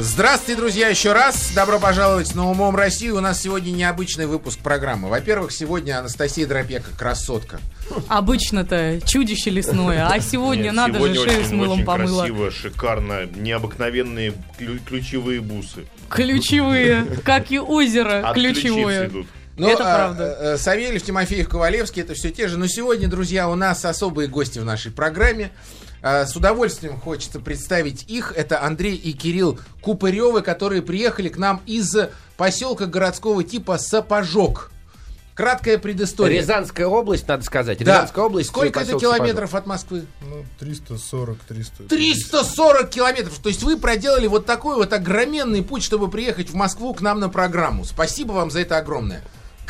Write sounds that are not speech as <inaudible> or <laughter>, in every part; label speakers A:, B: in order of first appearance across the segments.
A: Здравствуйте, друзья, еще раз. Добро пожаловать на Умом Россию. У нас сегодня необычный выпуск программы. Во-первых, сегодня Анастасия Дропека, красотка.
B: Обычно-то чудище лесное, а <laughs> сегодня
C: Нет,
B: надо
C: сегодня
B: же шею
C: очень,
B: с мылом
C: очень
B: помыла.
C: красиво, шикарно, необыкновенные клю- ключевые бусы.
B: Ключевые, <laughs> как и озеро
C: От
B: ключевое.
C: идут.
A: Ну,
B: Это
A: а,
B: правда.
A: э, Савельев, Тимофеев, Ковалевский, это все те же. Но сегодня, друзья, у нас особые гости в нашей программе. А, С удовольствием хочется представить их. Это Андрей и Кирилл Купыревы, которые приехали к нам из поселка городского типа Сапожок. Краткая предыстория.
D: Рязанская область, надо сказать.
A: Да.
D: Рязанская область.
A: Сколько это
D: поселок
A: километров от Москвы?
E: Ну, 340, 300.
A: 340 километров. То есть вы проделали вот такой вот огроменный путь, чтобы приехать в Москву к нам на программу. Спасибо вам за это огромное.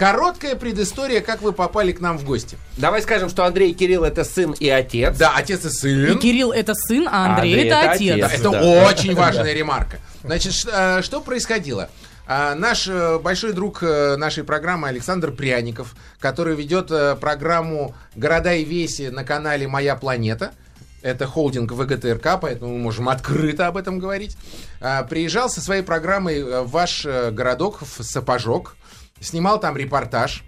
A: Короткая предыстория, как вы попали к нам в гости.
D: Давай скажем, что Андрей и Кирилл это сын и отец.
A: Да, отец и
B: И
A: сын.
B: Кирилл это сын, а Андрей,
D: Андрей
B: это
D: это
B: отец.
D: отец.
A: Это
D: Да.
A: очень важная ремарка. Значит, э, что происходило? А, Наш э, большой друг э, нашей программы Александр Пряников, который ведет программу «Города и веси» на канале «Моя планета», это холдинг ВГТРК, поэтому мы можем открыто об этом говорить. А, Приезжал со своей программой в ваш городок, в Сапожок, снимал там репортаж,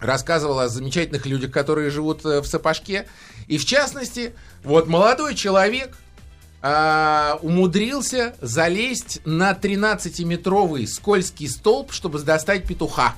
A: рассказывал о замечательных людях, которые живут э, в Сапожке. И в частности, вот молодой человек а, умудрился залезть на 13-метровый скользкий столб, чтобы достать петуха.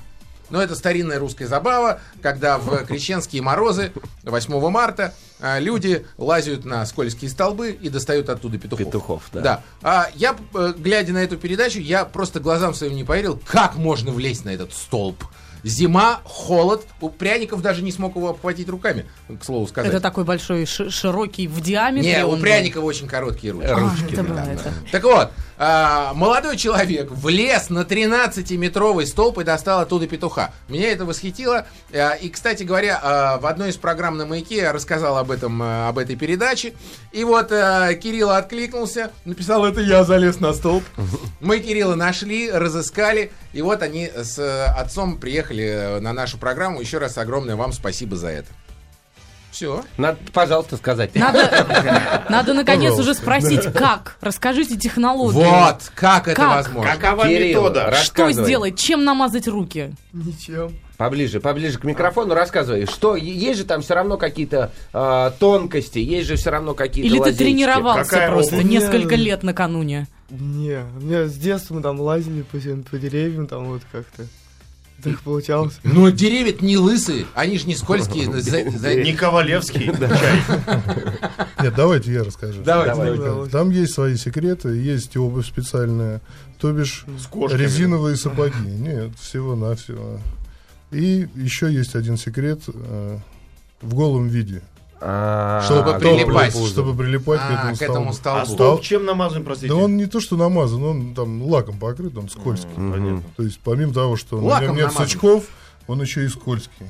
A: Но это старинная русская забава, когда в крещенские морозы 8 марта а, люди лазят на скользкие столбы и достают оттуда петухов.
D: Петухов, да.
A: Да. А я, э, глядя на эту передачу, я просто глазам своим не поверил, как можно влезть на этот столб. Зима, холод. У пряников даже не смог его обхватить руками, к слову сказать.
B: Это такой большой, ши- широкий в диаметре.
A: Не, у
B: он был.
A: Очень короткие ручки.
B: А,
D: ручки,
B: это
D: да,
B: было
D: да.
B: это.
A: Так вот, а, молодой человек влез на 13-метровый столб и достал оттуда петуха. Меня это восхитило. А, И, кстати говоря, а, в одной из программ на «Маяке» я рассказал об этом, а, об этой передаче. И вот а, Кирилл откликнулся, написал, это я залез на столб. Мы Кирилла нашли, разыскали. И вот они с отцом приехали на нашу программу. Еще раз огромное вам спасибо за это. Все.
D: Надо, пожалуйста, сказать.
B: Надо, <laughs> надо наконец
E: Пожалуйста.
B: уже спросить, как? Расскажите технологию.
A: Вот, как это
B: Как?
A: возможно?
C: Какова
D: Кирилл,
C: метода?
B: Что сделать? Чем намазать руки?
E: Ничем.
D: Поближе, поближе к микрофону рассказывай. Что, есть же там все равно какие-то а, тонкости, есть же все равно какие-то
B: Или ты
D: лазейки.
B: тренировался
C: Какая
B: просто
C: обувь?
B: несколько
F: Не.
B: лет накануне?
F: Не, у меня с детства мы там лазили по, по деревьям, там вот как-то. Так получалось.
A: Ну, деревья не лысые, они же не скользкие. <laughs> За- за-
C: Не Ковалевский <laughs> чай.
E: Нет, давайте я расскажу.
A: Давайте,
D: Давай.
A: давайте.
F: Давай.
E: Там есть свои секреты, есть обувь специальная, то бишь резиновые сапоги. Нет, всего-навсего. И еще есть один секрет э, в голом виде.
D: А,
A: Чтобы
D: добрый
A: прилипать.
D: пузо.
E: Чтобы прилипать
A: А,
E: к
A: к
E: этому столбу.
C: А
A: столбу.
C: столб чем намазан, простите?
E: Да он не то, что намазан, он там лаком покрыт, он скользкий.
C: Понятно.
E: То есть помимо того, что на
A: Лаком
E: нем нет
A: намазан.
E: сучков, он еще и скользкий.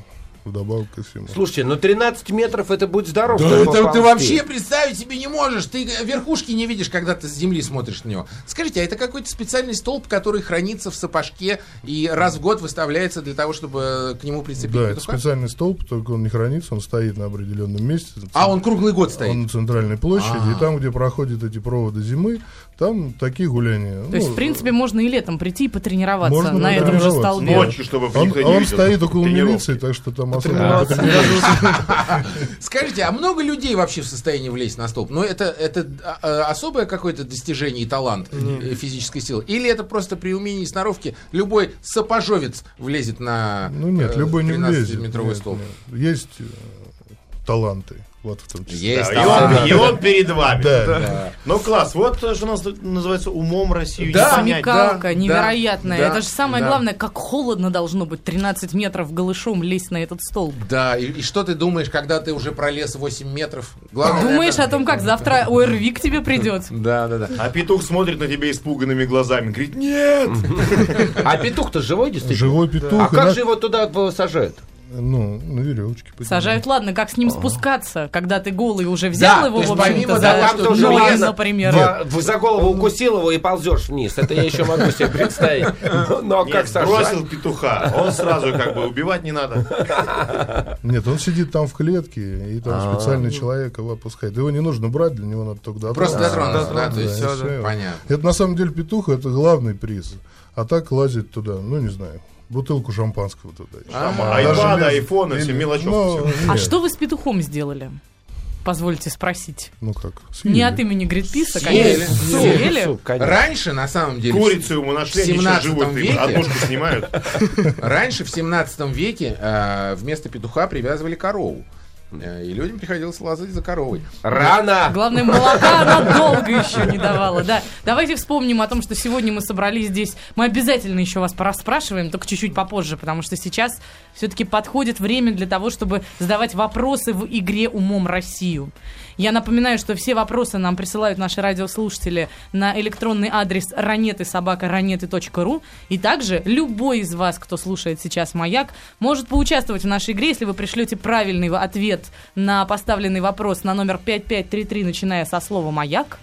E: Вдобавок ко всему.
D: Слушайте, ну 13 метров это будет здоров.
A: Да это ты вообще представить себе не можешь. Ты верхушки не видишь, когда ты с земли смотришь на него. Скажите, а это какой-то специальный столб, который хранится в сапожке и раз в год выставляется для того, чтобы к нему прицепить
E: Да, это
A: петуха?
E: специальный столб, только он не хранится, он стоит на определенном месте.
A: А он круглый год стоит?
E: Он на центральной площади,
A: А.
E: и там, где проходят эти проводы зимы, там такие гуляния.
B: То есть,
E: Ну,
B: в принципе, можно и летом прийти и потренироваться
E: Можно
B: на этом же столбе.
C: Ночью, чтобы
E: он,
C: не
E: он
C: видел.
E: стоит около милиции, так что там особо. <laughs>
A: Скажите, а много людей вообще в состоянии влезть на столб? Ну, это, это а, а, особое какое-то достижение и талант э, физической силы? Или это просто при умении сноровки любой сапожовец влезет на
E: Ну нет,
A: э,
E: любой не влезет.
A: 13-метровый
E: Нет,
A: столб?
E: нет. Есть э, таланты, вот в том числе.
A: Есть
C: Да, и, он, и он перед вами.
E: Да, да.
C: Ну, класс, вот что у нас называется умом Россию
A: Да,
C: не.
B: Смекалка
A: да,
B: невероятная.
A: да,
B: Это же самое
A: да.
B: главное, как холодно должно быть 13 метров голышом лезть на этот столб.
A: Да, и, и что ты думаешь, когда ты уже пролез 8 метров? Главное,
B: Думаешь
A: наверное-
B: о том, как завтра ОРВИ к тебе придет? <laughs>
A: Да, да, да.
C: А петух смотрит на тебя испуганными глазами, говорит, нет! <laughs>
D: А петух-то живой действительно?
E: Живой петух.
D: А как же его туда сажают?
E: Ну, на веревочке. поднимают.
B: Сажают, ладно, как с ним спускаться, когда ты голый уже взял
D: Да,
B: его,
A: то есть
B: в общем-то, за
A: того,
D: Там тоже
B: ноги,
D: Лена
B: например.
D: в- в- за голову укусил его и ползешь вниз. Это я еще могу себе представить. Но
C: Нет,
D: как
C: бросил
D: сажать?
C: петуха. Он сразу как бы убивать не надо.
E: Нет, он сидит там в клетке, и там
D: А.
E: специальный человек его опускает. Его не нужно брать, для него надо только дотронуться.
A: Просто дотронуться, да, то
E: Да,
A: есть всё. понятно.
E: Это на самом деле петух, это главный приз. А так лазить туда, ну не знаю, бутылку шампанского туда.
A: А,
C: айпады, айфоны, все мелочевки.
E: ну.
B: А что вы с петухом сделали? Позвольте спросить.
E: Ну как?
B: Не
E: съели.
B: от имени Гридписа,
A: Съели.
B: конечно. Съели?
D: Суп, конечно.
A: Раньше, на самом деле,
C: Курицу ему нашли, они сейчас
A: 17
C: живут,
A: веке.
C: однушку снимают.
A: раньше в 17 веке э, вместо петуха привязывали корову. Э, И людям приходилось лазать за коровой.
D: Рано!
B: Главное, молока она долго еще не давала. Да. Давайте вспомним о том, что сегодня мы собрались здесь. Мы обязательно еще вас порасспрашиваем, только чуть-чуть попозже, потому что сейчас все-таки подходит время для того, чтобы задавать вопросы в игре «Умом Россию». Я напоминаю, что все вопросы нам присылают наши радиослушатели на электронный адрес ранеты.собака.ранеты.ру. И также любой из вас, кто слушает сейчас «Маяк», может поучаствовать в нашей игре, если вы пришлете правильный ответ на поставленный вопрос на номер 5533, начиная со слова «Маяк»,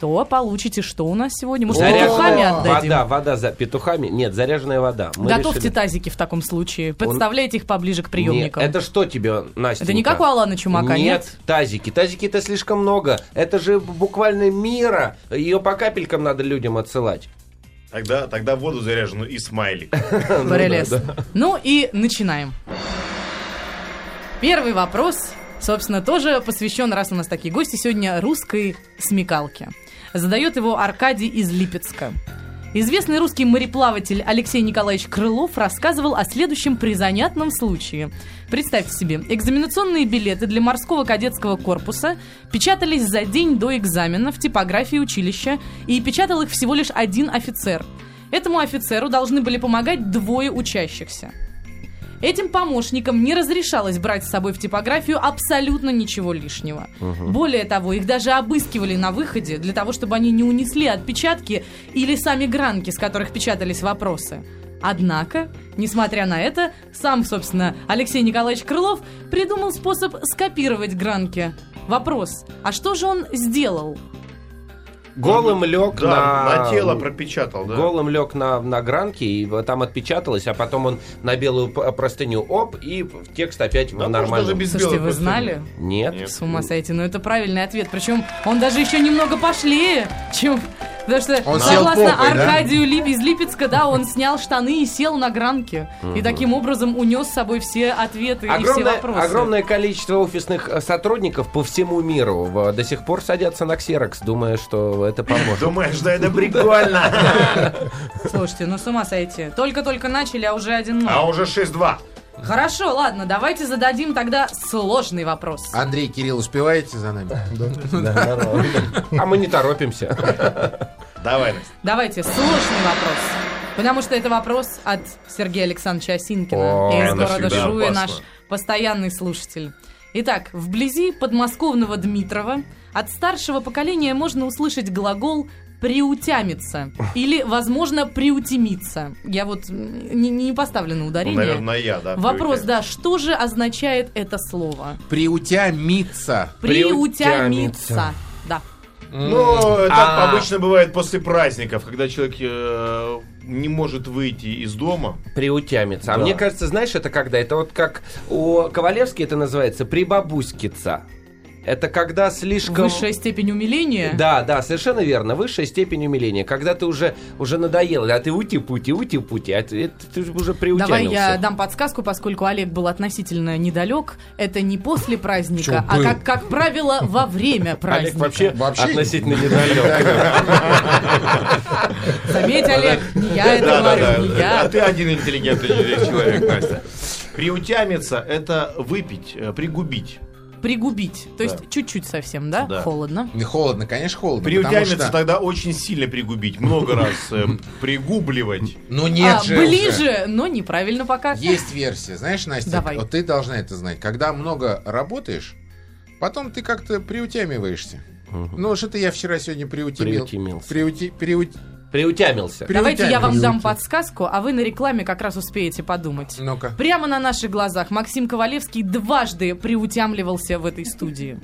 B: то получите что у нас сегодня? Может,
D: Заряженная
B: петухами отдадим?
D: Вода, вода за петухами. Нет, заряженная вода. Мы
B: Готовьте
D: решили-
B: тазики в таком случае. Подставляйте их поближе к приемникам.
D: Нет, это что тебе, Настя?
B: Это не как у Алана Чумака, нет?
D: тазики. Тазики-то слишком много. Это же буквально мира. Ее по капелькам надо людям отсылать.
C: Тогда, тогда воду заряженную и смайлик. <laughs>
B: Прелест. Ну и начинаем. Первый вопрос, собственно, тоже посвящен, раз у нас такие гости, сегодня русской смекалке. Задает его Аркадий из Липецка. Известный русский мореплаватель Алексей Николаевич Крылов рассказывал о следующем призанятном случае. Представьте себе, экзаменационные билеты для морского кадетского корпуса печатались за день до экзамена в типографии училища, и печатал их всего лишь один офицер. Этому офицеру должны были помогать двое учащихся. Этим помощникам не разрешалось брать с собой в типографию абсолютно ничего лишнего. Более того, их даже обыскивали на выходе для того, чтобы они не унесли отпечатки или сами гранки, с которых печатались вопросы. Однако, несмотря на это, сам, собственно, Алексей Николаевич Крылов придумал способ скопировать гранки. Вопрос, а что же он сделал?
D: Голым лег
C: Да,
D: на...
C: на тело пропечатал, да.
D: Голым лег на, на гранке, и там отпечаталось, а потом он на белую п- простыню оп, и текст опять
C: Да, даже без
B: Слушайте, вы
C: простыни.
B: знали?
D: Нет.
C: Нет.
B: С ума сойти, но это правильный ответ. Причем он даже еще немного пошлее, чем... Потому что,
A: Он
B: согласно
A: попой, да?
B: Аркадию Лип из Липецка, да, он снял штаны и сел на гранке. И таким образом унес с собой все ответы и все
D: Огромное,
B: вопросы.
D: огромное количество офисных э, сотрудников по всему миру в- до сих пор садятся на ксерокс, думая, что это поможет.
C: Думаешь, да это прикольно.
B: Слушайте, ну с ума сойти. Только-только начали, а уже один.
C: А уже 6-2.
B: Хорошо, ладно, давайте зададим тогда сложный вопрос.
A: Андрей, Кирилл, успеваете за нами?
D: А мы не торопимся.
C: Давай, Настя.
B: Давайте, сложный вопрос. Потому что это вопрос от Сергея Александровича Осинкина
D: О,
B: из города Жуя, наш постоянный слушатель. Итак, вблизи подмосковного Дмитрова от старшего поколения можно услышать глагол приутямиться или, возможно, приутемиться. Я вот не, не поставлю на
C: Ну,
B: ударение.
C: наверное, я, да.
B: Вопрос, да, что же означает это слово?
A: Приутямиться.
B: Приутямиться. Да.
C: Ну,
D: А.
C: обычно бывает после праздников, когда человек э, не может выйти из дома.
D: Приутямится. А
C: Да.
D: мне кажется, знаешь, это когда? Это вот как у Ковалевски это называется прибабуськица. Это когда слишком...
B: Высшая степень умиления.
D: Да, да, совершенно верно. Высшая степень умиления. Когда ты уже, уже надоел, а ты ути-пути, ути-пути, а ты, ты уже приутямился.
B: Давай я дам подсказку, поскольку Олег был относительно недалек. Это не после праздника,
A: Чё,
B: а как, как правило, во время
D: Олег
B: праздника.
D: вообще,
A: Вообще
D: относительно недалек.
B: Заметь, Олег, не я это говорю, не
C: А
B: я.
C: ты один интеллигентный человек, Настя. Приутямиться – это выпить, э, пригубить.
B: Пригубить. То есть
C: Да.
B: чуть-чуть совсем, да?
C: Да.
B: Холодно.
A: Не Холодно, конечно, холодно. потому
C: Приутямиться
A: что-
C: тогда очень сильно пригубить, много раз э, <laughs> пригубливать.
A: Ну нет
B: А,
A: же уже.
B: ближе, но неправильно пока.
A: Есть версия. Знаешь, Настя,
B: Давай.
A: вот ты должна это знать. Когда много работаешь, потом ты как-то приутямиваешься. Ну, что-то я вчера сегодня приутемил.
D: Приутемился.
A: Приути- приут-
D: Приутямился.
B: Давайте я вам дам подсказку, а вы на рекламе как раз успеете подумать.
A: Ну-ка.
B: Прямо на наших глазах Максим Ковалевский дважды приутямливался в этой студии.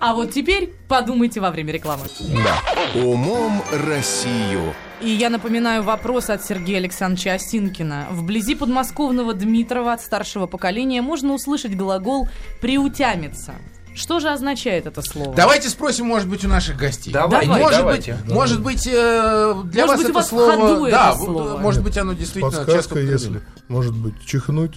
B: А вот теперь подумайте во время рекламы.
G: Умом Россию.
B: И я напоминаю вопрос от Сергея Александровича Осинкина. Вблизи подмосковного Дмитрова от старшего поколения можно услышать глагол «приутямиться». Что же означает это слово?
A: Давайте спросим, может быть, у наших гостей.
D: Давайте,
A: может
D: давайте.
A: быть, может быть, э, для
B: Может
A: вас
B: быть, у
A: это слово,
B: ходу
A: да,
B: это слово.
A: может быть, оно действительно часто
E: Подсказка, если,
A: употребляли.
E: может быть, чихнуть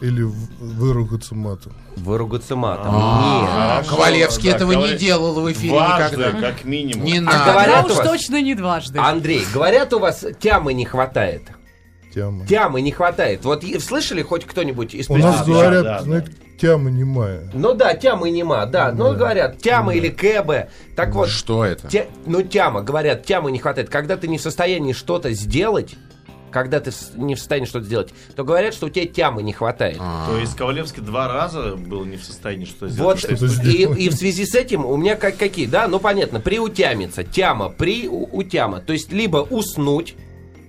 E: или выругаться матом.
D: Выругаться матом.
A: А,
D: Нет.
C: Да,
A: этого не делал в эфире
C: Дважды,
A: никогда.
C: как минимум.
A: Не
D: А
A: надо.
D: говорят
B: Да
D: у
B: уж
D: вас-
B: точно не дважды.
D: Андрей, говорят, у вас тямы не хватает.
E: Тяма.
D: Тямы не хватает. Вот и- слышали хоть кто-нибудь из
E: У нас говорят,
C: да, да.
E: знаете, тяма немая.
D: Ну да, тямы нема, да. Ну говорят, тяма или кэбе. Так вот,
A: Что это?
D: тя- ну тяма, говорят, тямы не хватает. Когда ты не в состоянии что-то сделать, когда ты не в состоянии что-то сделать, то говорят, что у тебя тямы не хватает.
A: А.
C: То есть Ковалевский два раза был не в состоянии что-то
D: Вот,
C: сделать.
E: Что-то
D: и,
E: сделать.
D: и в связи с этим у меня как какие, да, ну понятно, приутямиться, тяма, приутяма, то есть либо уснуть,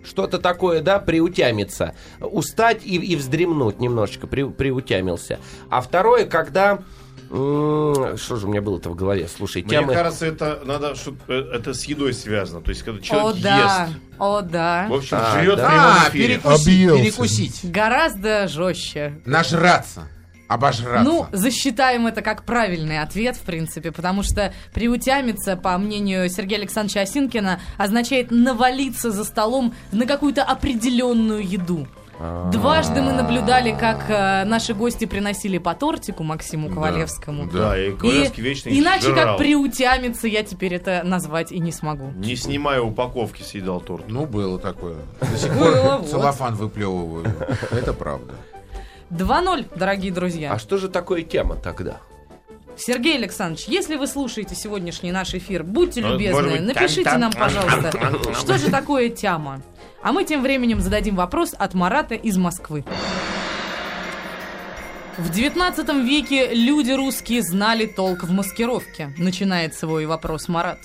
D: что-то такое, да, приутямиться, устать и, и вздремнуть немножечко, при, приутямился. А второе, когда, что же у меня было-то в голове, слушай,
C: Мне
D: тямы...
C: кажется, это надо, что это с едой связано. То есть, когда
B: О,
C: человек
B: да,
C: ест,
B: о, да.
C: в общем,
D: А,
C: живет
D: да.
C: в прямом
A: А, перекусить, перекусить.
B: Гораздо жестче.
A: Нажраться. Обожраться.
B: Ну, засчитаем это как правильный ответ, в принципе, потому что приутямиться, по мнению Сергея Александровича Осинкина, означает навалиться за столом на какую-то определенную еду. Дважды мы наблюдали, как э, наши гости приносили по тортику Максиму Ковалевскому.
C: Да, и
B: И
C: Ковалевский вечно их
B: иначе
C: жрал.
B: как приутямиться я теперь это назвать и не смогу.
C: Не снимая упаковки, съедал торт.
A: Ну, было такое. До сих пор целлофан выплевываю. Это правда.
B: 2-0, дорогие друзья.
D: А что же такое тема тогда?
B: Сергей Александрович, если вы слушаете сегодняшний наш эфир, будьте
C: Ну,
B: любезны,
C: быть,
B: напишите нам, пожалуйста, что же такое тяма? А мы тем временем зададим вопрос от Марата из Москвы. В 19 веке люди русские знали толк в маскировке, начинает свой вопрос Марат.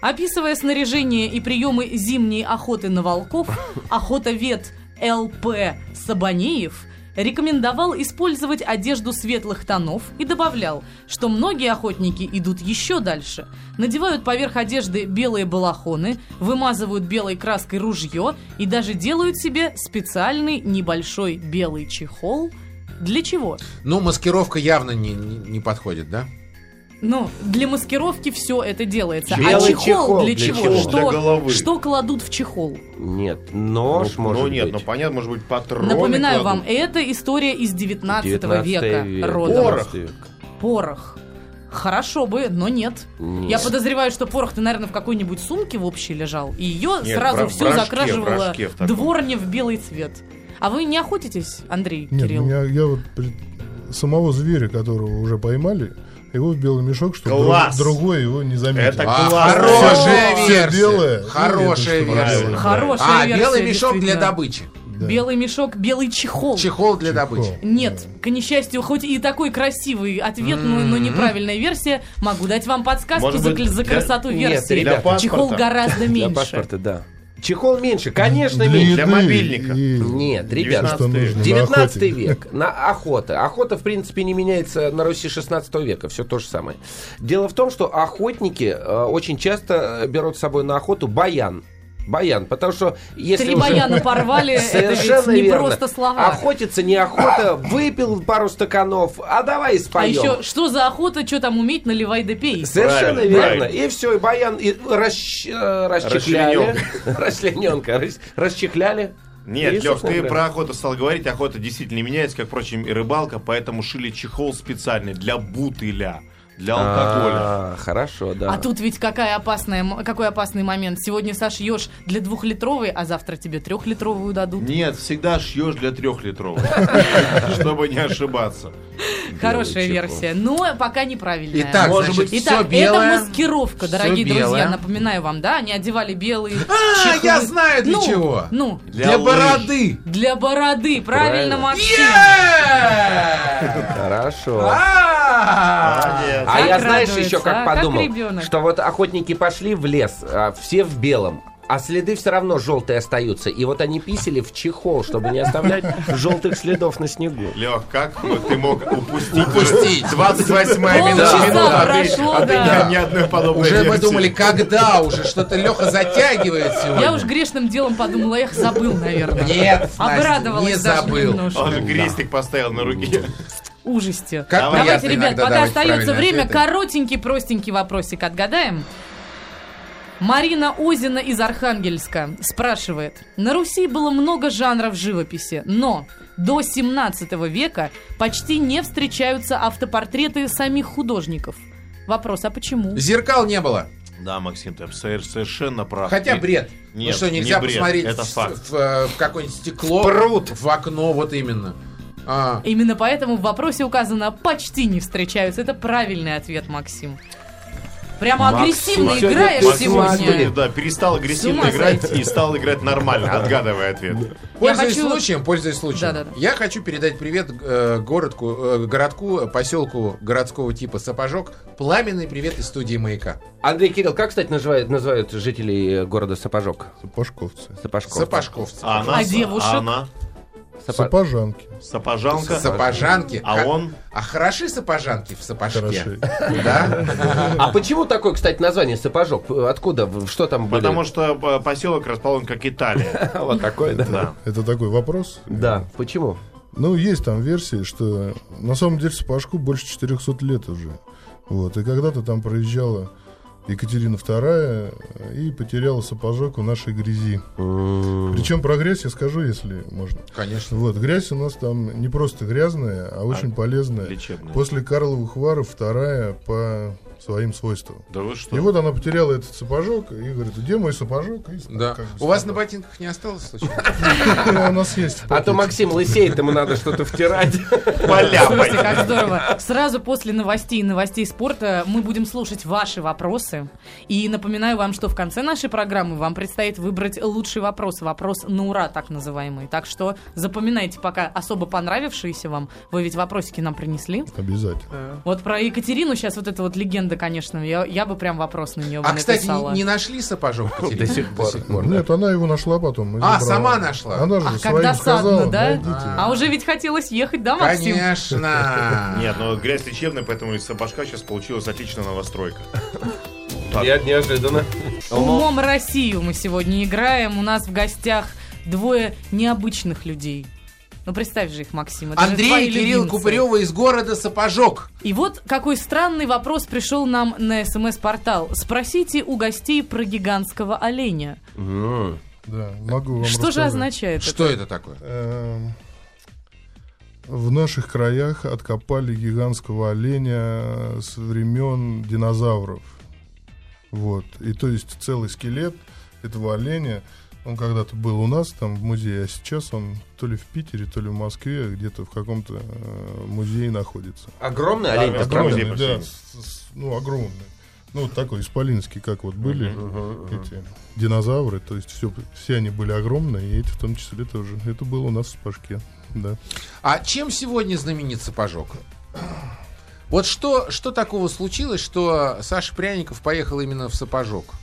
B: Описывая снаряжение и приемы зимней охоты на волков, охотовед Л.П. Сабанеев рекомендовал использовать одежду светлых тонов и добавлял, что многие охотники идут еще дальше. Надевают поверх одежды белые балахоны, вымазывают белой краской ружье и даже делают себе специальный небольшой белый чехол. Для чего?
A: Ну, маскировка явно не, не, не подходит, да?
B: Ну, для маскировки все это делается. а
D: Белый
B: чехол,
D: чехол
B: для
D: для
B: чего?
D: чего?
B: Что,
C: Для головы.
B: что кладут в чехол?
D: Нет, нож,
C: ну,
D: может
C: ну, нет,
D: быть.
C: ну понятно, может быть, патроны
B: Напоминаю
C: кладут.
B: вам, это история из 19,
D: 19
B: века
D: век,
B: родом.
D: 19 век.
B: Порох. Хорошо бы, но нет.
D: Нет.
B: Я подозреваю, что порох-то, наверное, в какой-нибудь сумке в общей лежал, и ее
C: Нет,
B: сразу все
C: в
B: закрашивала
C: рожке в таком.
B: дворня в белый цвет. А вы не охотитесь, Андрей
E: Нет,
B: Кирилл?
E: меня, я вот самого зверя, которого уже поймали, его в белый мешок, чтобы
C: Класс!
E: друг- другой его не заметил.
C: Это
A: А,
C: классно.
A: хорошая
E: Все
A: версия.
E: белое.
A: Хорошая
E: Ну,
A: версия.
C: правильно.
B: Хорошая
A: А,
B: версия,
A: белый мешок для
B: действительно.
A: добычи.
E: Да.
B: Белый мешок, белый чехол.
A: Чехол для
E: Чехол.
A: добычи.
B: Нет, к несчастью, хоть и такой красивый ответ, но, но неправильная версия, могу дать вам подсказку
C: Может
B: за,
C: быть,
B: за
C: для-
B: красоту
D: Нет,
B: версии.
D: ребята.
C: Для
B: Чехол гораздо
D: Для
B: меньше.
D: паспорта, да. Чехол меньше, конечно,
E: Для
D: меньше.
C: Для мобильника.
E: и-
D: Нет,
E: на
D: 19
E: охоте.
D: век, на охота. Охота, в принципе, не меняется на Руси 16 века, все то же самое. Дело в том, что охотники э, очень часто э, берут с собой на охоту баян. Баян, потому что если
B: Три
D: уже-
B: баяна <laughs> порвали, это
D: Совершенно
B: не
D: верно.
B: просто слова.
D: Охотиться не охота, выпил пару стаканов, а давай
B: А
D: споем.
B: еще, что за охота, что там уметь, наливай да пей.
D: Совершенно
C: Правильно,
D: верно.
C: правильно.
D: И все, и баян и расщ- э, расчехляли. Расчлененка. <laughs> рас- Расчехляли.
C: Нет, Лев,
D: собственно
C: ты про охоту стал говорить, охота действительно не меняется, как, впрочем, и рыбалка, поэтому шили чехол специальный для бутыля, для алкоголя.
D: А, Хорошо, да.
B: А тут ведь какая опасная, какой опасный момент. Сегодня сошьешь для двухлитровой, а завтра тебе трехлитровую дадут.
C: Нет, всегда шьешь для трехлитровых, <laughs> чтобы не ошибаться.
B: Хорошая версия, но пока неправильная.
A: Итак,
C: Может
A: значит,
C: быть,
B: Итак,
A: все белое.
B: это маскировка, дорогие друзья.
A: белое.
B: Напоминаю вам, да, они одевали белые
A: А,
B: чехлы.
A: я знаю для
B: Ну,
A: чего.
B: Ну,
A: Для, бороды.
B: для бороды, правильно,
D: Правильно.
B: Максим? <laughs>
D: Хорошо.
A: А!
D: А
B: Как
D: я знаешь
B: радуется,
D: еще
B: а?
D: как
B: Как
D: подумал,
B: ребенок.
D: что вот охотники пошли в лес, а, все в белом, А следы все равно желтые остаются. И вот они писали в чехол, чтобы не оставлять желтых следов на снегу.
C: Лех, как ты мог упустить?
A: Упустить.
C: 28
B: Полчаса
C: минута. минута, а ты-
B: прошло,
C: а ты
B: да.
C: ни- ни одной подобной
A: Уже мы
C: версии.
A: думали, когда уже что-то Леха затягивает сегодня.
B: Я уж грешным делом подумала, эх, забыл, наверное.
A: Нет,
B: Обрадовалась
A: не забыл.
C: Он же крестик поставил на руке.
B: Ужасти.
A: Как
C: Давай.
B: Давайте, ребят,
A: иногда
B: пока остается время,
A: ответы.
B: коротенький, простенький вопросик отгадаем. Марина Озина из Архангельска спрашивает. На Руси было много жанров живописи, но до 17 века почти не встречаются автопортреты самих художников. Вопрос, а почему?
A: Зеркал не было.
C: Да, Максим, ты совершенно прав.
A: Хотя бред.
C: Нет,
A: ну что, нельзя
C: не бред,
A: посмотреть
C: это
A: в,
C: факт.
A: в, э, в какое-нибудь стекло,
D: Пруд.
A: в окно, вот именно. А,
B: Именно поэтому в вопросе указано «почти не встречаются». Это правильный ответ, Максим. Прямо
D: Максим,
B: агрессивно
D: сегодня
B: играешь
D: Максим
B: сегодня.
D: сегодня-
C: Да, перестал агрессивно играть и стал играть нормально, отгадывая ответ.
A: Пользуясь
B: хочу-
A: случаем, пользуясь случаем,
B: Да-да-да.
A: я хочу передать привет э, городку, э, городку, поселку городского типа Сапожок. Пламенный привет из студии «Маяка».
D: Андрей Кирилл, как, кстати, называют, называют жителей города Сапожок?
E: Сапожковцы.
D: Сапожков.
A: Сапожковцы.
C: А она,
B: А девушек?
C: а она
D: Сапо-
E: Сапожанки.
C: сапожанка.
A: Сапожанки.
C: А он?
A: А хороши сапожанки в сапожке?
E: Хороши. <laughs>
A: Да?
D: А почему такое, кстати, название Сапожок? Откуда? Что там были?
C: Потому что э, поселок расположен как Италия. <laughs>
D: Вот такой, да?
C: Да.
E: Это такой вопрос?
D: Да, почему?
E: Ну, есть там версии, что на самом деле Сапожку больше 400 лет уже. Вот. И когда-то там проезжала Екатерина II и потеряла сапожок в нашей грязи. Причем про грязь я скажу, если можно.
A: Конечно.
E: Вот, грязь у нас там не просто грязная, а очень полезная.
C: Лечебная.
E: После Карловых варов вторая по своим свойствам.
C: Да вы что?
E: И вот она потеряла этот сапожок и говорит, где мой сапожок? И
A: Да.
E: как бы
A: У вас на ботинках не осталось случайно?
E: Ну, У нас есть.
D: А то. Максим лысеет, ему надо что-то втирать. <laughs>
B: Слушайте, как здорово. Сразу после новостей и новостей спорта мы будем слушать ваши вопросы. И напоминаю вам, что в конце нашей программы вам предстоит выбрать лучший вопрос. Вопрос на ура, так называемый. Так что запоминайте пока особо понравившиеся вам. Вы ведь вопросики нам принесли.
E: Обязательно.
B: Вот про Екатерину сейчас вот эта вот легенда, конечно, я, я бы прям вопрос на нее бы
A: А, кстати,
B: написала.
A: не, не нашли сапожок?
D: До сих пор.
E: Нет, она его нашла потом.
A: А, сама нашла?
E: Она же
B: как
E: своим сказала,
B: да? А уже ведь хотелось ехать, да, Максим?
A: Конечно. <laughs>
C: Нет, ну грязь лечебная, поэтому из сапожка сейчас получилась отличная новостройка. <laughs>
D: Нет, неожиданно.
B: Умом Россию мы сегодня играем. У нас в гостях двое необычных людей. Ну, представь же их, Максим. это же
A: Андрей и Кирилл
B: любимцы.
A: Купырева из города Сапожок.
B: И вот какой странный вопрос пришел нам на СМС-портал. Спросите у гостей про гигантского оленя.
D: М.
E: Да, могу вам
B: Что же
E: рассказать.
B: означает
A: Что
B: это?
A: это такое?
E: Эм, В наших краях откопали гигантского оленя с времен динозавров. Вот. И то есть целый скелет этого оленя, он когда-то был у нас там в музее, а сейчас он то ли в Питере, то ли в Москве, где-то в каком-то э, музее находится.
D: Огромный олень.
C: Музей
E: Огромный, да, с- с- ну, огромный. Ну, вот такой исполинский, как вот были эти динозавры, то есть все, все они были огромные, и эти в том числе тоже. Это было у нас в Спашке, да.
A: А чем сегодня знаменит Сапожок? Вот что, что такого случилось, что Саша Пряников поехал именно в Сапожок?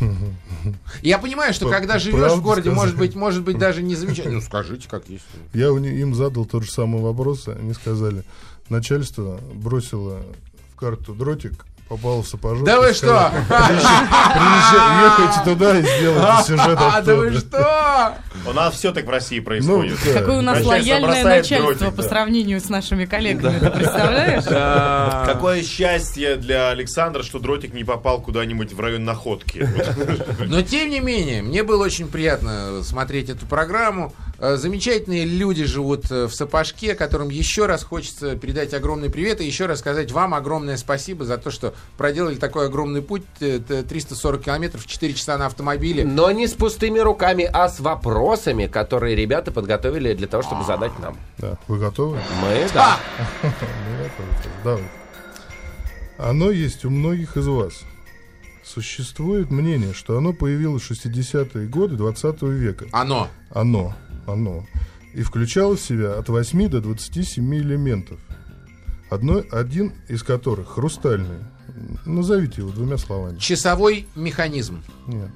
A: <laughs> Я понимаю, что когда живешь в городе, может быть, может быть, даже не замечательно. Ну, скажите, как есть.
E: Я им задал тот же самый вопрос, они сказали, начальство бросило в карту дротик, попало в сапожок.
A: Да вы что?
E: «Приезжай- ехайте туда и сделайте сюжет
A: А, да вы
E: оттуда».
A: что?
C: У нас все так в России
E: Ну,
C: происходит.
B: Какое у нас лояльное начальство по сравнению с нашими коллегами. Ты представляешь?
C: Какое счастье для Александра, что дротик не попал куда-нибудь в район находки.
A: Но тем не менее, мне было очень приятно смотреть эту программу. Э, Замечательные люди живут э, в Сапожке, которым еще раз хочется передать огромный привет и еще раз сказать вам огромное спасибо за то, что проделали такой огромный путь, э, т- 340 километров, 4 часа на автомобиле.
D: Но не с пустыми руками, а с вопросами, которые ребята подготовили для того, чтобы задать нам.
E: Да, вы готовы?
D: Мы, да. <laughs>
E: Готовы. Давай. Оно есть у многих из вас. Существует мнение, что оно появилось в 60-е годы 20 века.
A: Оно.
E: Оно. Оно. И включало в себя от 8 до 27 элементов. Одно, один из которых хрустальный. Назовите его двумя словами.
A: Часовой механизм.
E: Нет.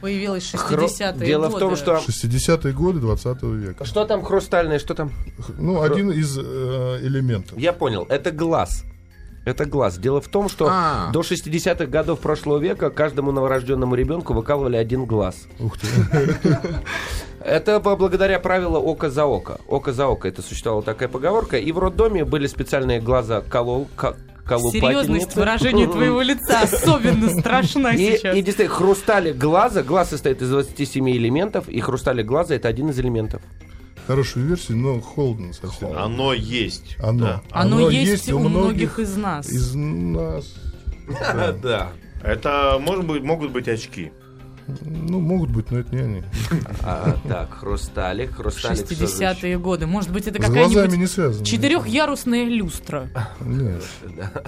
B: появилась в
D: Хро-
B: 60-е
D: Дело в том, что...
E: 60-е годы 20 века.
D: Что там хрустальное, что там?
E: Ну, один из э, элементов.
D: Я понял, это глаз. Это глаз. Дело в том, что
A: А.
D: до 60-х годов прошлого века каждому новорожденному ребенку выкалывали один глаз.
E: Ух ты. <laughs>
D: Это благодаря правилу око за око. Око за око. Это существовала такая поговорка. И в роддоме были специальные глаза колол.
B: Серьезность выражения твоего лица особенно страшна
D: И,
B: сейчас.
D: и действительно, хрусталик глаза, глаз состоит из 27 элементов, и хрусталик глаза это один из элементов.
E: Хорошую версию, но холодно совсем.
C: Оно есть.
E: Оно.
C: Да.
B: Оно, есть, у многих из нас.
E: Из нас. <laughs>
D: Да.
C: Это может быть, могут быть очки.
E: Ну, могут быть, но это не они.
D: А, так, хрусталик, хрусталик. что же еще?
B: 60-е годы. Может быть, это какая-нибудь четырехярусная люстра.
E: Нет.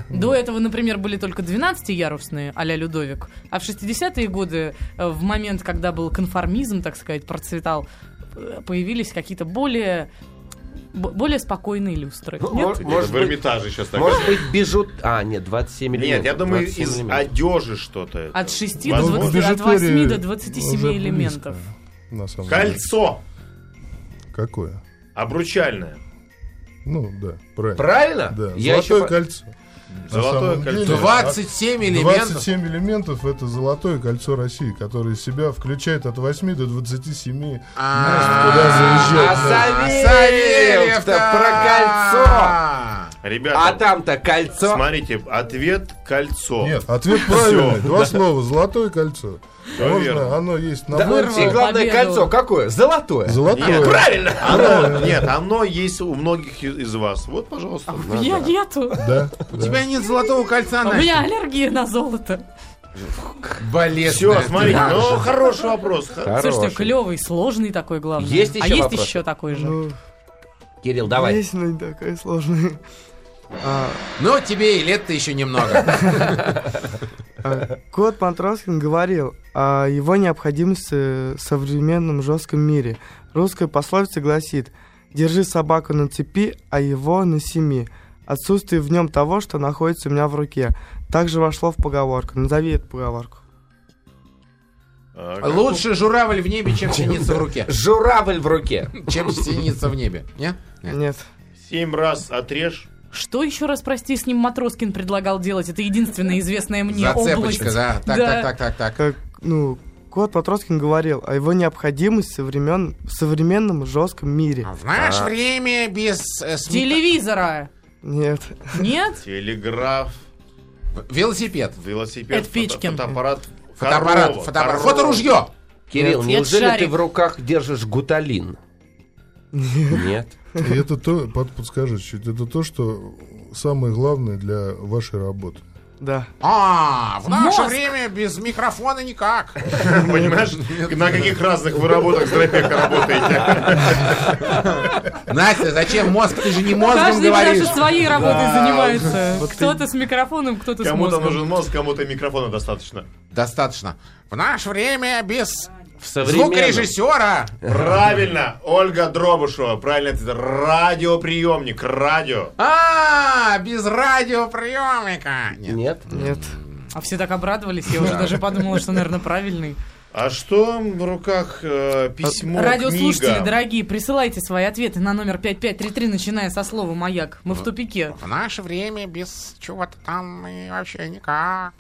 B: До этого, например, были только 12-ярусные, а-ля Людовик. А в 60-е годы, э, в момент, когда был конформизм, так сказать, процветал, э, появились какие-то более, более спокойные люстры.
D: Ну,
B: Нет?
D: может, может
C: в Эрмитаже сейчас так.
D: может быть, бежут... А, нет, 27 элементов.
C: Нет, я думаю,
D: 27
C: из одежи что-то. это.
B: От 6 до
C: Возможно.
B: 20, от 8
E: Бижутерия
B: до 27
E: уже
B: элементов.
E: близко, На самом деле.
C: Кольцо
E: Какое?
C: обручальное.
E: Ну, да, правильно.
D: Правильно?
E: Да,
D: Я
E: золотое
D: еще
E: кольцо.
C: Золотое кольцо.
E: деле,
A: 27 элементов.
E: 27 элементов это золотое кольцо России, которое себя включает от 8 до 27
A: А,
E: куда заезжать.
D: А. Савельев-то про кольцо!
C: Ребята,
D: А там-то кольцо.
C: смотрите, ответ кольцо.
E: Нет, ответ правильный. Два слова. Золотое кольцо. Можно,
C: верно.
E: оно есть на
D: Да, и главное кольцо какое? Золотое.
E: Золотое.
C: Нет,
D: Правильно!
C: Оно, нет, оно есть у многих из вас. Вот, пожалуйста.
B: У меня нету.
E: Да,
A: У
E: да.
A: тебя нет золотого кольца,
B: У
A: Настя.
B: меня аллергия на золото.
A: Болезненная.
C: Все, смотрите, ну, хороший вопрос.
B: Слушайте,
D: Хороший.
B: клевый, сложный такой, главное.
D: Есть
B: а
D: еще
B: есть еще такой же.
F: Ну,
D: Кирилл, давай.
F: есть, но не такая сложная. А,
A: Ну, тебе и лет-то еще немного. <laughs>
F: а, Кот Матроскин говорил о его необходимости в современном жестком мире. Русская пословица гласит «Держи собаку на цепи, а его на семи». Отсутствие в нем того, что находится у меня в руке. Также вошло в поговорку. Назови эту поговорку.
C: А, как-
A: Лучше журавль в небе, чем синица в руке.
D: Журавль в руке.
A: Чем синица в небе. Нет. Нет.
C: Семь раз отрежь.
B: Что еще раз, прости, с ним Матроскин предлагал делать? Это единственная известная мне область.
A: Зацепочка, да. Так,
B: Да.
A: так, так, так, так.
F: Как, ну, Кот Матроскин говорил о его необходимости современ... в современном жестком мире.
A: В наше время без э, сме-
B: Телевизора.
F: Нет.
B: Нет?
C: Телеграф,
A: велосипед,
C: велосипед,
B: Это Печкин.
C: фото- фотоаппарат.
A: фотоаппарат, фотоаппарат, фоторужье.
D: Кирилл,
B: Нет,
D: неужели ты в руках держишь гуталин? Нет.
E: И это то, под- подскажи чуть, это то, что самое главное для вашей работы.
F: Да.
A: А, в наше
B: Мозг.
A: время без микрофона никак. <laughs>
C: Понимаешь, на каких разных вы работах с работаете?
A: Настя, зачем мозг? Ты же не мозгом
B: Каждый
A: говоришь.
B: даже своей работой занимается. Кто-то с микрофоном, кто-то с
C: Кому-то
B: мозгом.
C: нужен мозг, кому-то микрофона достаточно.
A: Достаточно. В наше время без
D: В современном.
A: звукорежиссера.
C: Правильно, Ольга Дробышева, правильно это радиоприемник, радио.
A: А, без радиоприемника. Нет.
D: Нет.
F: Нет.
B: А все так обрадовались, я уже даже подумала, что, наверное, правильный.
C: А что в руках э, письмо,
B: Радиослушатели,
C: книга?
B: дорогие, присылайте свои ответы на номер 5533, начиная со слова «Маяк». Мы в тупике.
A: В наше время без чего-то там и вообще никак.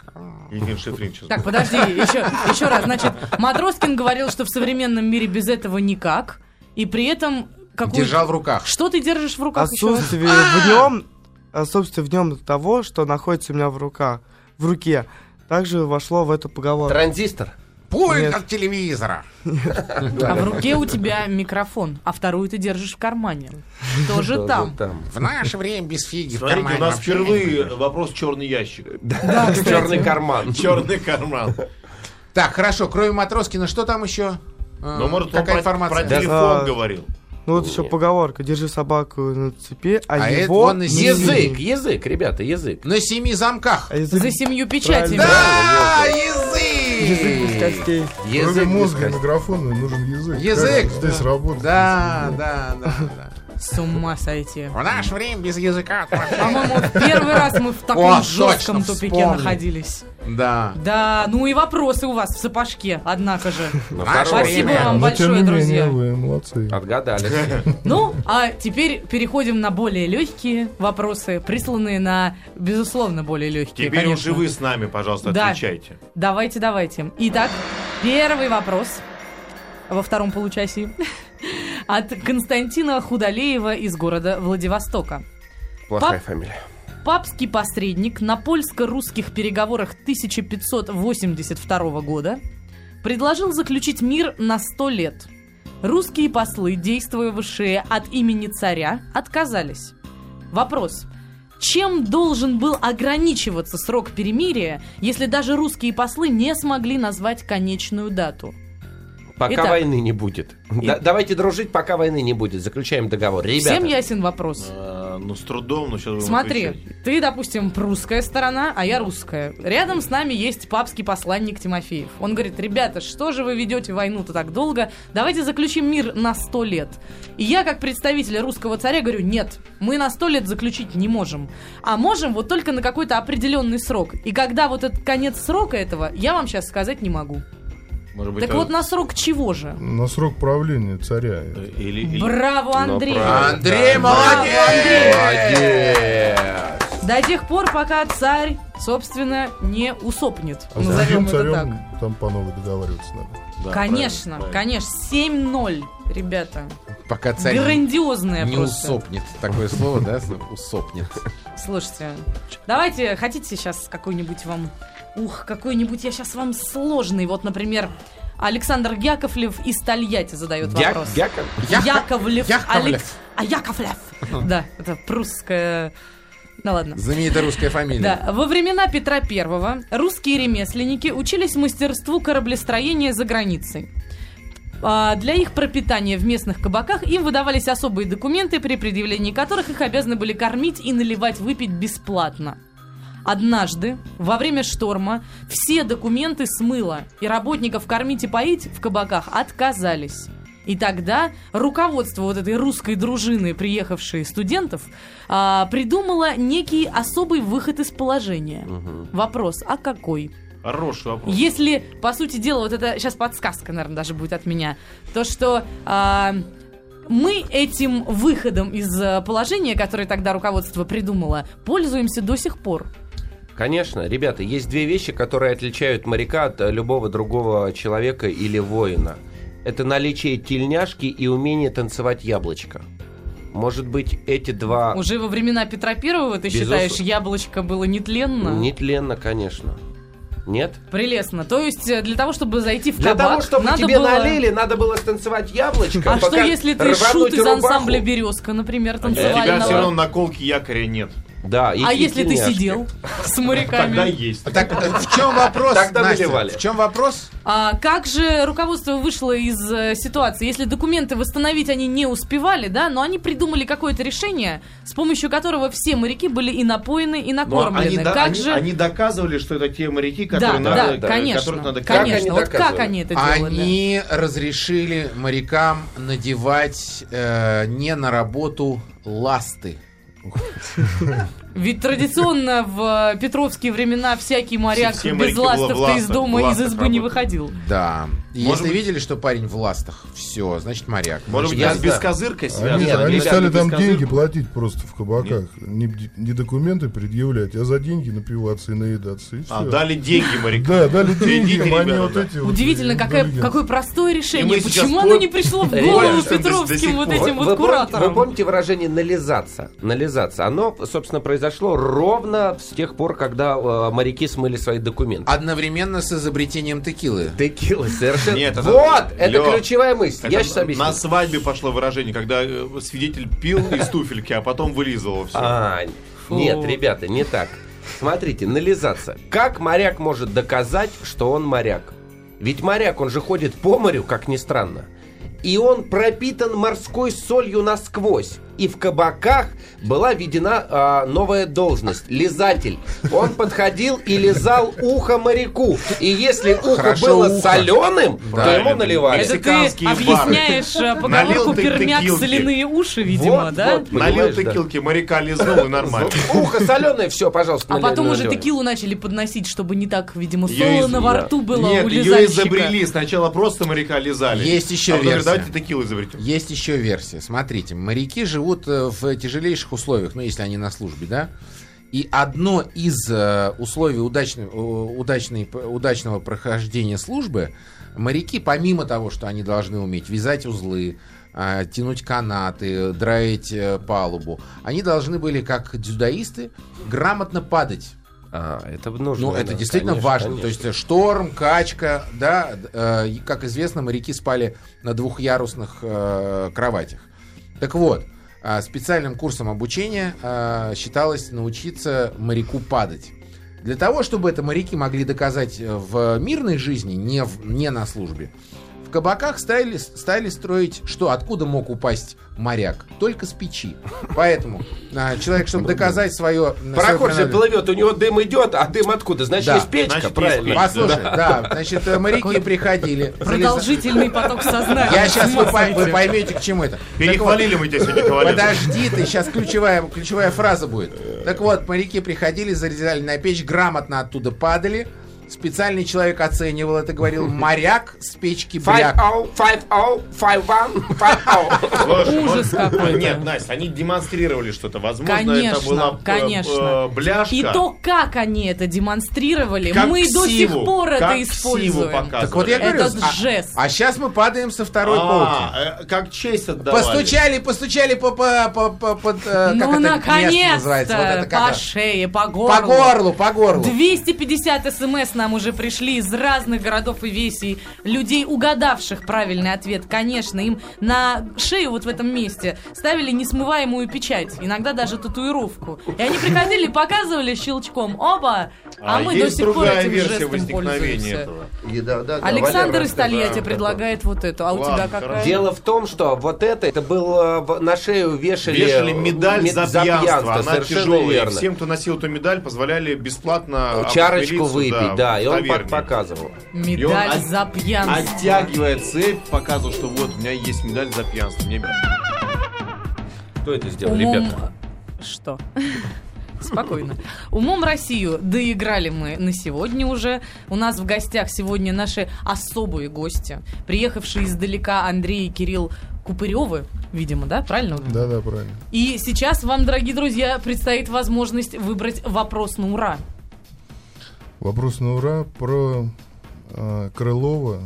C: Евгений Шифрин сейчас.
B: Так, подожди, еще, еще раз. Значит, Матроскин говорил, что в современном мире без этого никак, и при этом... какую-
A: Держал в руках.
B: Что ты держишь в руках еще раз?
F: Отсутствие в нем, отсутствие в нем того, что находится у меня в руках, в руке, также вошло в эту поговорку.
D: Транзистор.
A: Пульт
F: Нет.
A: от телевизора. <laughs>
B: А в руке у тебя микрофон, а вторую ты держишь в кармане. <laughs> Тоже там.
A: В наше время без фиги
C: Смотрите, у нас впервые вопрос черный ящик. <laughs>
D: Черный карман.
C: Черный карман.
A: Так, хорошо, кроме Матроскина, что там еще?
C: Ну, может, он
A: какая информация?
C: про
F: Да.
C: телефон говорил.
F: Ну вот еще поговорка, держи собаку на цепи, а,
A: А это
F: его...
A: он на
D: Язык, язык, ребята, язык.
A: На семи замках.
F: А язык,
B: За семью печатями.
A: Да,
F: язык без
A: язык!
F: костей.
E: Кроме
D: Язык
E: мозга и
D: без костей.
E: микрофона нужен язык.
A: Язык.
E: Как здесь работает.
A: Да, да, да, да.
B: С ума сойти.
A: В наше время без языка.
B: По-моему, в первый раз мы в таком
A: О,
B: жестком
A: точно,
B: тупике
A: вспомнил.
B: находились.
A: Да.
B: Да, ну и вопросы у вас в сапожке, однако же. <laughs>
D: Ну.
B: Спасибо вам
E: тем
B: большое, друзья.
E: вы молодцы.
D: Отгадали. <laughs>
B: Ну, а теперь переходим на более легкие вопросы, присланные на, безусловно, более легкие.
C: Теперь уже вы с нами, пожалуйста, отвечайте.
B: Давайте, давайте. Итак, первый вопрос во втором получасе <laughs> от Константина Худалеева из города Владивостока.
D: Плохая
B: Пап-
D: фамилия.
B: Папский посредник на польско-русских переговорах 1582 года предложил заключить мир на 100 лет. Русские послы, действовавшие от имени царя, отказались. Вопрос. Чем должен был ограничиваться срок перемирия, если даже русские послы не смогли назвать конечную дату?
D: Пока
B: Итак.
D: войны не будет. Да- давайте дружить, пока войны не будет. Заключаем договор. Ребята.
B: Всем ясен вопрос?
C: А, ну, с трудом, но сейчас будем
B: Смотри,
C: отвечать.
B: ты, допустим, прусская сторона, а я русская. Рядом с нами есть папский посланник Тимофеев. Он говорит, ребята, что же вы ведете войну-то так долго? Давайте заключим мир на сто лет. И я, как представитель русского царя, говорю, нет, мы на сто лет заключить не можем. А можем вот только на какой-то определенный срок. И когда вот этот конец срока этого, я вам сейчас сказать не могу.
C: Может быть,
B: Так
C: а-
B: вот на срок чего же?
E: На срок правления царя.
C: Или, или-
B: Браво, Андрей!
D: правильно.
A: Андрей,
B: Браво,
A: молодец!
D: Молодец.
B: До тех пор, пока царь, собственно, не усопнет.
E: А с
B: Назовем
E: другим
B: это так.
E: царем там по новой договариваться надо.
C: Да,
B: Конечно,
C: правильно,
B: конечно. 7-0, ребята.
A: Пока царь
B: Грандиозная
A: не
B: просто.
A: усопнет. Такое слово, да? Усопнет.
B: Слушайте, давайте, хотите сейчас какой-нибудь вам... Ух, какой-нибудь я сейчас вам сложный. Вот, например, Александр Яковлев из Тольятти задает
D: Дяк-
B: вопрос.
D: Дяков?
B: Яковлев.
A: Яковлев.
B: Алекс- А Яковлев. Да, это прусская... Ну ладно.
A: Знаменитая русская фамилия.
B: Да, во времена Петра I русские ремесленники учились мастерству кораблестроения за границей. А, Для их пропитания в местных кабаках им выдавались особые документы, при предъявлении которых их обязаны были кормить и наливать выпить бесплатно. Однажды, во время шторма, все документы смыло, и работников кормить и поить в кабаках отказались. И тогда руководство вот этой русской дружины, приехавшей студентов, а, придумало некий особый выход из положения. Вопрос, а какой?
C: Хороший вопрос.
B: Если, по сути дела, вот это сейчас подсказка, наверное, даже будет от меня, то что а, мы этим выходом из а, положения, которое тогда руководство придумало, пользуемся до сих пор.
D: Конечно, ребята, есть две вещи, которые отличают моряка от э, любого другого человека или воина. Это наличие тельняшки и умение танцевать яблочко. Может быть, эти два
B: Уже во времена Петра Первого, ты
D: Безусловно.
B: считаешь, яблочко было нетленно?
D: нетленно, конечно. Нет?
B: Прелестно. То есть э, для того, чтобы зайти в
D: Для
B: кабак,
D: того, чтобы
B: надо
D: тебе
B: было...
D: налили, надо было станцевать яблочко.
B: А что если ты шут из
D: рубаху.
B: ансамбля «Березка», например,
C: А у тебя все равно наколки якоря нет.
D: Да, и
B: А
D: и
B: если ты
D: тельняшки.
B: сидел с
C: Тогда
B: моряками?
C: есть.
A: Так, в чем вопрос,
D: Тогда
A: Настя?
D: наливали.
A: В чем вопрос?
B: А как же руководство вышло из э, ситуации? Если документы восстановить они не успевали, да, но они придумали какое-то решение, с помощью которого все моряки были и напоены, и накормлены.
C: они,
B: как
C: они-
B: же...
C: они доказывали, что это те моряки, которые
B: да,
C: надо,
B: да, конечно.
C: которых надо
D: Как
B: конечно.
D: они
B: вот как они это делали?
A: Они разрешили морякам надевать э, не на работу ласты.
B: Ведь традиционно в э, петровские времена всякий моряк без
C: моряки было в
B: ластов-то из дома, из избы не выходил.
A: Да. И
C: Может
A: если
C: быть-
A: видели, что парень в ластах, все, значит моряк.
C: Может быть,
D: Я
C: бескозыркой
E: Они,
C: связано?
D: Нет,
E: они
D: ребята,
E: стали
C: без
E: там
C: козырки.
E: деньги платить просто в кабаках. Не, не документы предъявлять, а за деньги напиваться и наедаться. И
C: А,
E: всё.
C: дали деньги морякам.
E: Да, дали деньги, они вот эти
B: Удивительно, какое, простое решение. Почему оно не пришло в голову петровским вот этим вот кураторам?
D: вы помните выражение нализаться? Нализаться. Оно, собственно, произошло ровно с тех пор, когда э, моряки смыли свои документы.
A: Одновременно с изобретением текилы.
D: Текила, совершенно.
C: Нет, это-
D: вот, это
C: Лёх,
D: ключевая мысль.
C: Это
D: Я сейчас объясню.
C: на свадьбе пошло выражение, когда э, свидетель пил из туфельки, а потом вылизывал все.
D: А,
B: Фу.
D: нет, ребята, не так. Смотрите, нализаться. Как моряк может доказать, что он моряк? Ведь моряк, он же ходит по морю, как ни странно. и он пропитан морской солью насквозь. И в кабаках была введена а, новая должность – лизатель. Он подходил и лизал ухо моряку. И если ухо
A: Хорошо,
D: было
A: ухо.
D: соленым, то
C: Правильно.
D: ему наливали.
B: Это ты объясняешь э,
C: Налил
B: поговорку пермяк
C: текилки.
B: соляные уши, видимо,
D: Вот,
B: да?
D: вот.
C: Налил
D: Понимаешь, да.
C: текилки, моряка лизнул и нормально. <laughs>
D: Ухо соленое, все, пожалуйста.
B: А потом уже текилу начали подносить, чтобы не так, видимо, солоно во
D: да.
B: рту было
C: Нет,
B: у
C: ее
B: лизальщика.
C: изобрели. Сначала просто моряка лизали.
A: Есть еще
C: а
A: версия.
C: давайте текилу изобретем.
A: Есть еще версия. Смотрите, моряки живут э, в тяжелейших условиях, ну, если они на службе, да? И одно из э, условий удачной, удачной, удачного прохождения службы, моряки, помимо того, что они должны уметь вязать узлы, э, тянуть канаты, драить э, палубу, они должны были, как дзюдоисты, грамотно падать.
D: А, это нужно.
A: Ну, это
D: да,
A: действительно
D: конечно,
A: важно.
D: конечно.
A: То есть шторм, качка, да, э, как известно, моряки спали на двухъярусных э, кроватях. Так вот, специальным курсом обучения э, считалось научиться моряку падать. Для того, чтобы это моряки могли доказать э, в мирной жизни, не, в- не на службе, кабаках стали, стали строить, что откуда мог упасть моряк? Только с печи. Поэтому э, человек, чтобы доказать свое...
D: Пароход же плывет, у него дым идет, а дым откуда? Значит,
A: Да.
D: есть печка,
C: Значит, есть
D: правильно?
C: печка.
A: Послушай, да, значит, э, моряки приходили.
B: Продолжительный поток сознания.
A: Я сейчас вы, вы поймете, к чему это.
C: Перехвалили мы тебя сегодня.
A: Подожди ты, сейчас ключевая, ключевая фраза будет. Так вот, моряки приходили, зарезали на печь, грамотно оттуда падали. Специальный человек оценивал это, говорил, <laughs> моряк с печки
D: Five
A: бляк.
D: five five one, five oh.
C: Слушай,
B: Ужас
C: может-
B: какой-то.
C: Нет, Настя, они демонстрировали что-то. Возможно, это была э,
B: конечно.
C: э, бляшка.
B: И то, как они это демонстрировали, мы до сих пор это используем.
A: Так вот я говорю,
B: Этот
A: а-
B: жест.
A: А, сейчас мы падаем со второй полки.
C: А, э, как честь отдавали.
A: Постучали, постучали по, по, по, по- под, как
B: Ну, наконец-то! по шее, по горлу.
A: По горлу, по горлу.
B: 250 смс нам уже пришли из разных городов и весей. Людей, угадавших правильный ответ, конечно, им на шею вот в этом месте ставили несмываемую печать, иногда даже татуировку. И они приходили, показывали щелчком, оба, а, мы до сих пор этим жестом пользуемся.
C: этого.
D: И да, да, да,
B: Александр
D: Валера
B: из Тольятти предлагает вот эту, а у
C: Ладно,
B: тебя какая?
C: хорошо.
D: Дело в том, что вот это, это было в- на шею вешали,
C: Вешали медаль
D: мед-
C: за пьянство. Она
D: совершенно
C: тяжелая.
D: верно.
C: Всем, кто носил эту медаль, позволяли бесплатно
D: Чарочку выпить, да, и он
C: таверне.
D: пок- показывал.
B: Медаль
C: от-
B: за пьянство.
C: Оттягивая цепь, показывал, что вот, у меня есть медаль за пьянство. Мне-
D: Кто это сделал,
B: Умом...
D: ребята?
B: Что? <laughs> Спокойно. Умом Россию доиграли мы на сегодня уже. У нас в гостях сегодня наши особые гости, приехавшие издалека Андрей и Кирилл Купыревы, видимо, да, правильно?
E: Да, да, правильно.
B: И сейчас вам, дорогие друзья, предстоит возможность выбрать вопрос на ура.
E: Вопрос на ура про а, Крылова,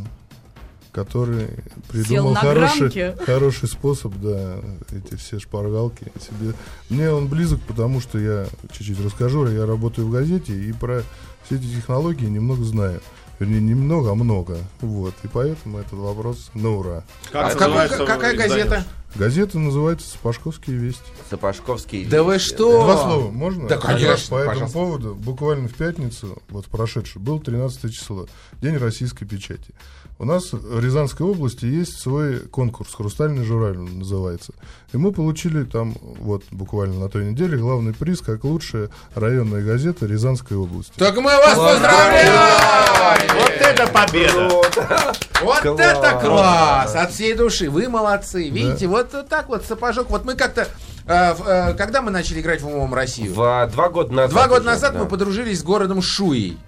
E: который придумал хороший, хороший способ, да, эти все шпаргалки себе. Мне он близок, потому что я чуть-чуть расскажу, я работаю в газете и про все эти технологии немного знаю. Вернее, немного, а много. Вот. И поэтому этот вопрос на ура.
C: Как
A: А какой-
C: называется
A: какая
C: издание?
A: газета?
E: Газета называется «Сапожковские вести».
D: Сапожковский.
A: Да вы что?
E: Два слова можно?
A: Да, конечно,
E: По этому
A: пожалуйста.
E: поводу, буквально в пятницу, вот прошедший, был 13 число, День российской печати. У нас в Рязанской области есть свой конкурс, «Хрустальный журавль» он называется. И мы получили там, вот буквально на той неделе, главный приз, как лучшая районная газета Рязанской области.
A: Так мы вас поздравляем!
C: Вот это победа!
A: Вот
D: Класс.
A: это класс! От всей души. Вы молодцы. Видите, вот так вот сапожок. Вот мы как-то... э, э, когда мы начали играть в «Умом Россию»?
D: В- два года назад.
A: Два года
D: уже,
A: назад
D: да.
A: мы подружились с городом Шуей.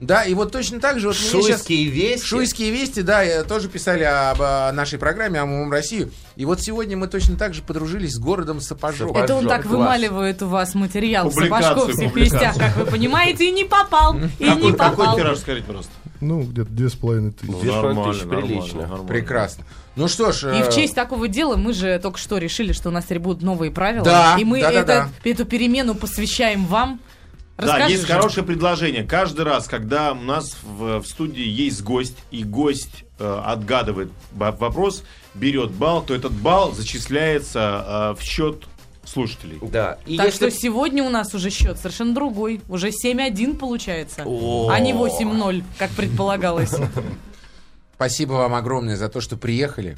A: Да, и вот точно так же вот мне сейчас...
D: Шуйские вести.
A: Шуйские вести, да, э, тоже писали об э, нашей программе о «Умом Россию». И вот сегодня мы точно так же подружились с городом Сапожок.
D: Сапожок.
B: Это он так
D: класс.
B: вымаливает у вас материал в сапожковских вестях, как вы понимаете, и не попал, и
C: Какой,
B: не
C: какой
B: попал.
C: тираж, скажите, пожалуйста?
E: Ну, где-то две с половиной тысячи.
D: Две с половиной тысячи,
C: нормально,
D: прилично.
C: нормально.
A: Прекрасно. Ну что ж...
B: И
A: э,
B: в честь такого дела мы же только что решили, что у нас теперь будут новые правила.
A: Да,
B: и мы
A: да, да,
B: это- эту перемену посвящаем вам.
C: Да,
B: Расскажи
C: есть
B: же.
C: хорошее предложение. Каждый раз, когда у нас в, в студии есть гость, и гость э, отгадывает вопрос, берет балл, то этот балл зачисляется э, в счет слушателей.
D: Да. И
B: Так
D: если
B: что сегодня у нас уже счет совершенно другой. Уже 7-1 получается, а не 8-0, как предполагалось.
A: Спасибо вам огромное за то, что приехали.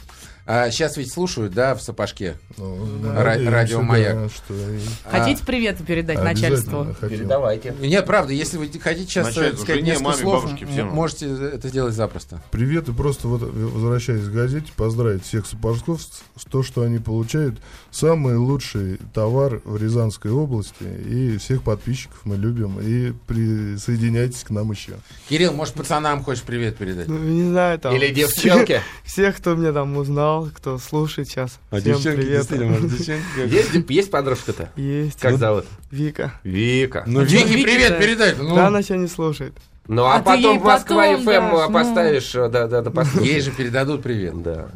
A: А, сейчас ведь слушают, да, в сапожке.
E: Ну,
A: Ра- радио «Маяк».
E: да, что и
B: Хотите привет передать начальству?
D: Передавайте.
A: Нет, правда, если вы хотите сейчас
C: Начальству,
A: сказать
C: жене,
A: несколько
C: маме,
A: слов,
C: бабушке, всем.
A: можете это сделать запросто.
E: Привет, и просто вот, возвращаясь к газете, поздравить всех сапожков с, то, что они получают самый лучший товар в Рязанской области. И всех подписчиков мы любим. И присоединяйтесь к нам еще.
A: Кирилл, может, пацанам хочешь привет передать?
F: Ну, не знаю, там...
D: Или девчонки. <laughs>
F: Всех, кто меня там узнал, кто слушает сейчас.
A: А
F: Всем привет. <laughs>
D: Есть, деп- есть подружка-то?
F: Есть.
D: Как зовут?
F: Вика.
D: Вика.
A: Ну,
B: Вики
A: Вики, привет
B: да.
A: передай. Ну,
F: Да, она сейчас не слушает.
D: Ну,
B: А
D: а, потом в Москва
B: потом
D: ФМ
B: ну.
D: поставишь, э, да, да, да, послушаешь. <laughs>
A: ей же передадут привет.
D: Да.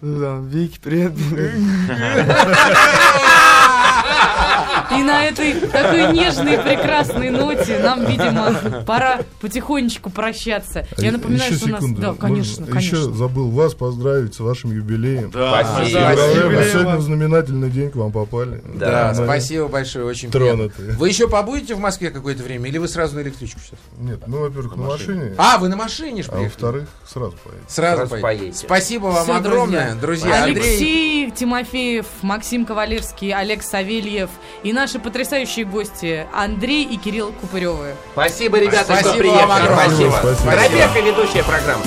F: Ну да, Вики, привет. <laughs>
B: И на этой такой нежной и прекрасной ноте нам, видимо, пора потихонечку прощаться. Я напоминаю,
E: Еще
B: что у нас...
E: секунду.
B: Да,
E: Можно?
B: конечно,
E: Еще
B: конечно.
E: забыл вас поздравить с вашим юбилеем.
C: Да,
D: Спасибо.
C: да,
A: Спасибо.
E: сегодня знаменательный день к вам попали.
A: Да,
E: Мы
A: спасибо большое, очень
E: Тронуты.
A: приятно. Вы еще побудете в Москве какое-то время, или вы сразу на электричку сейчас?
E: Нет, ну, во-первых, на машине.
A: А, вы на машине же
E: А во-вторых, сразу поедем.
A: Сразу,
D: Сразу
A: поедете.
D: поедете.
A: Спасибо вам
B: Всё,
A: огромное, друзья. Андрей,
B: Алексей Тимофеев, Максим Кавалерский, Олег Савельев и наши потрясающие гости Андрей и Кирилл Купыревы.
D: Спасибо, ребята,
A: Спасибо
D: что приехали. Спасибо.
E: Спасибо.
D: Дробеха, ведущая программа.